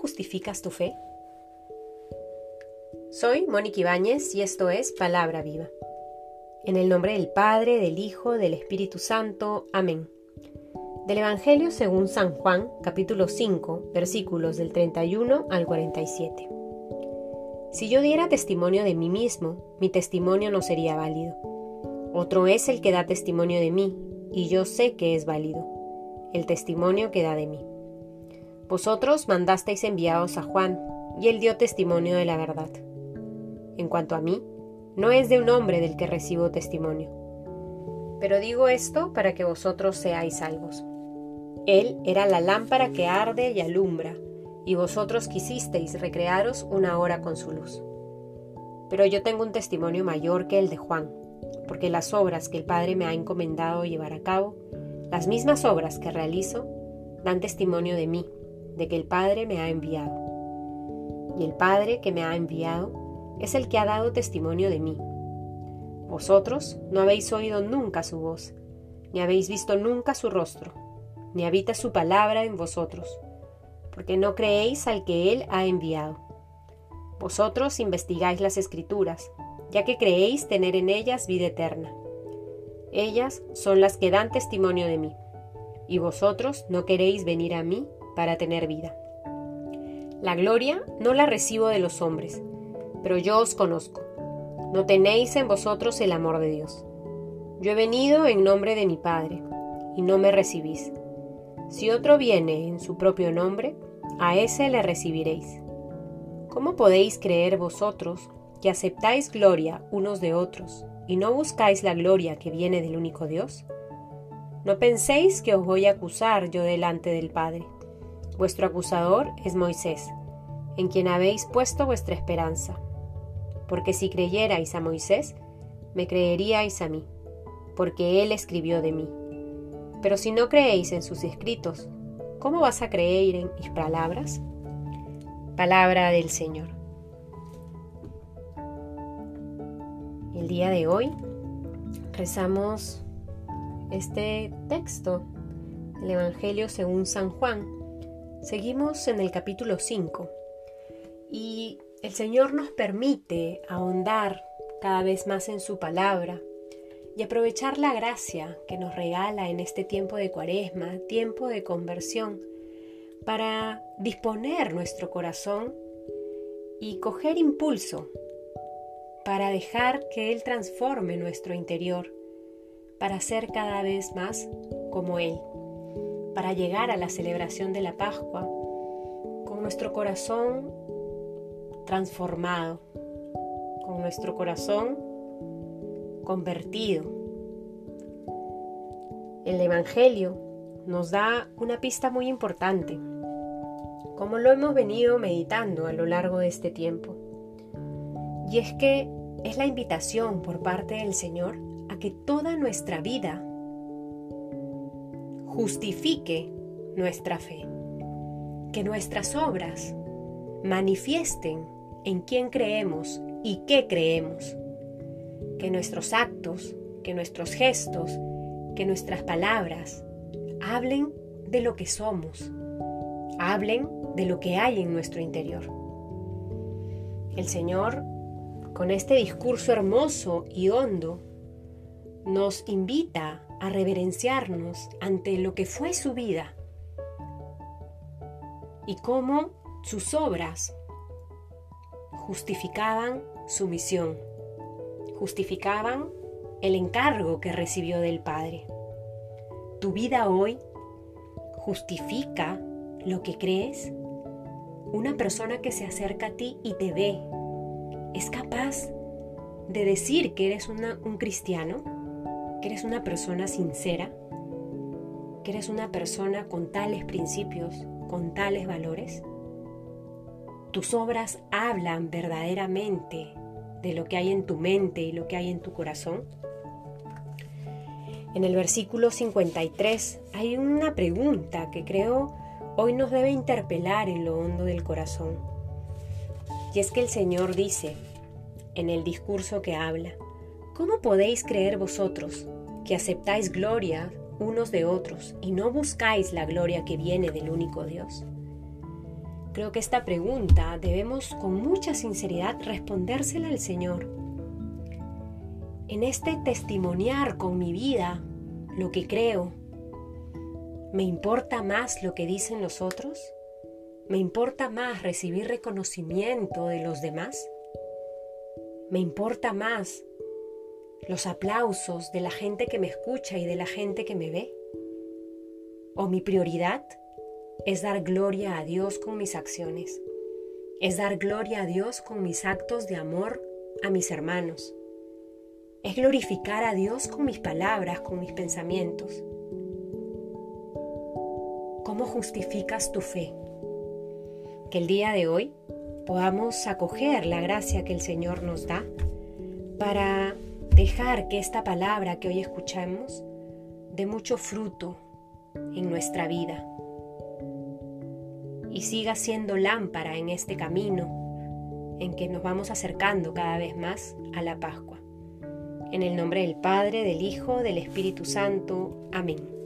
justificas tu fe? Soy Mónica Ibáñez y esto es Palabra Viva. En el nombre del Padre, del Hijo, del Espíritu Santo. Amén. Del Evangelio según San Juan, capítulo 5, versículos del 31 al 47. Si yo diera testimonio de mí mismo, mi testimonio no sería válido. Otro es el que da testimonio de mí, y yo sé que es válido, el testimonio que da de mí. Vosotros mandasteis enviados a Juan, y él dio testimonio de la verdad. En cuanto a mí, no es de un hombre del que recibo testimonio. Pero digo esto para que vosotros seáis salvos. Él era la lámpara que arde y alumbra, y vosotros quisisteis recrearos una hora con su luz. Pero yo tengo un testimonio mayor que el de Juan, porque las obras que el Padre me ha encomendado llevar a cabo, las mismas obras que realizo, dan testimonio de mí de que el Padre me ha enviado. Y el Padre que me ha enviado es el que ha dado testimonio de mí. Vosotros no habéis oído nunca su voz, ni habéis visto nunca su rostro, ni habita su palabra en vosotros, porque no creéis al que Él ha enviado. Vosotros investigáis las escrituras, ya que creéis tener en ellas vida eterna. Ellas son las que dan testimonio de mí, y vosotros no queréis venir a mí para tener vida. La gloria no la recibo de los hombres, pero yo os conozco. No tenéis en vosotros el amor de Dios. Yo he venido en nombre de mi Padre, y no me recibís. Si otro viene en su propio nombre, a ese le recibiréis. ¿Cómo podéis creer vosotros que aceptáis gloria unos de otros y no buscáis la gloria que viene del único Dios? No penséis que os voy a acusar yo delante del Padre. Vuestro acusador es Moisés, en quien habéis puesto vuestra esperanza. Porque si creyerais a Moisés, me creeríais a mí, porque él escribió de mí. Pero si no creéis en sus escritos, ¿cómo vas a creer en mis palabras? Palabra del Señor. El día de hoy rezamos este texto, el Evangelio según San Juan, Seguimos en el capítulo 5 y el Señor nos permite ahondar cada vez más en su palabra y aprovechar la gracia que nos regala en este tiempo de cuaresma, tiempo de conversión, para disponer nuestro corazón y coger impulso para dejar que Él transforme nuestro interior, para ser cada vez más como Él para llegar a la celebración de la Pascua con nuestro corazón transformado, con nuestro corazón convertido. El Evangelio nos da una pista muy importante, como lo hemos venido meditando a lo largo de este tiempo. Y es que es la invitación por parte del Señor a que toda nuestra vida justifique nuestra fe, que nuestras obras manifiesten en quién creemos y qué creemos, que nuestros actos, que nuestros gestos, que nuestras palabras hablen de lo que somos, hablen de lo que hay en nuestro interior. El Señor, con este discurso hermoso y hondo, nos invita a reverenciarnos ante lo que fue su vida y cómo sus obras justificaban su misión, justificaban el encargo que recibió del Padre. Tu vida hoy justifica lo que crees. Una persona que se acerca a ti y te ve, ¿es capaz de decir que eres un cristiano? Que eres una persona sincera, que eres una persona con tales principios, con tales valores. Tus obras hablan verdaderamente de lo que hay en tu mente y lo que hay en tu corazón. En el versículo 53 hay una pregunta que creo hoy nos debe interpelar en lo hondo del corazón. Y es que el Señor dice en el discurso que habla, ¿Cómo podéis creer vosotros que aceptáis gloria unos de otros y no buscáis la gloria que viene del único Dios? Creo que esta pregunta debemos con mucha sinceridad respondérsela al Señor. En este testimoniar con mi vida lo que creo, ¿me importa más lo que dicen los otros? ¿Me importa más recibir reconocimiento de los demás? ¿Me importa más los aplausos de la gente que me escucha y de la gente que me ve? ¿O mi prioridad es dar gloria a Dios con mis acciones? ¿Es dar gloria a Dios con mis actos de amor a mis hermanos? ¿Es glorificar a Dios con mis palabras, con mis pensamientos? ¿Cómo justificas tu fe? Que el día de hoy podamos acoger la gracia que el Señor nos da para dejar que esta palabra que hoy escuchamos dé mucho fruto en nuestra vida y siga siendo lámpara en este camino en que nos vamos acercando cada vez más a la Pascua. En el nombre del Padre, del Hijo, del Espíritu Santo. Amén.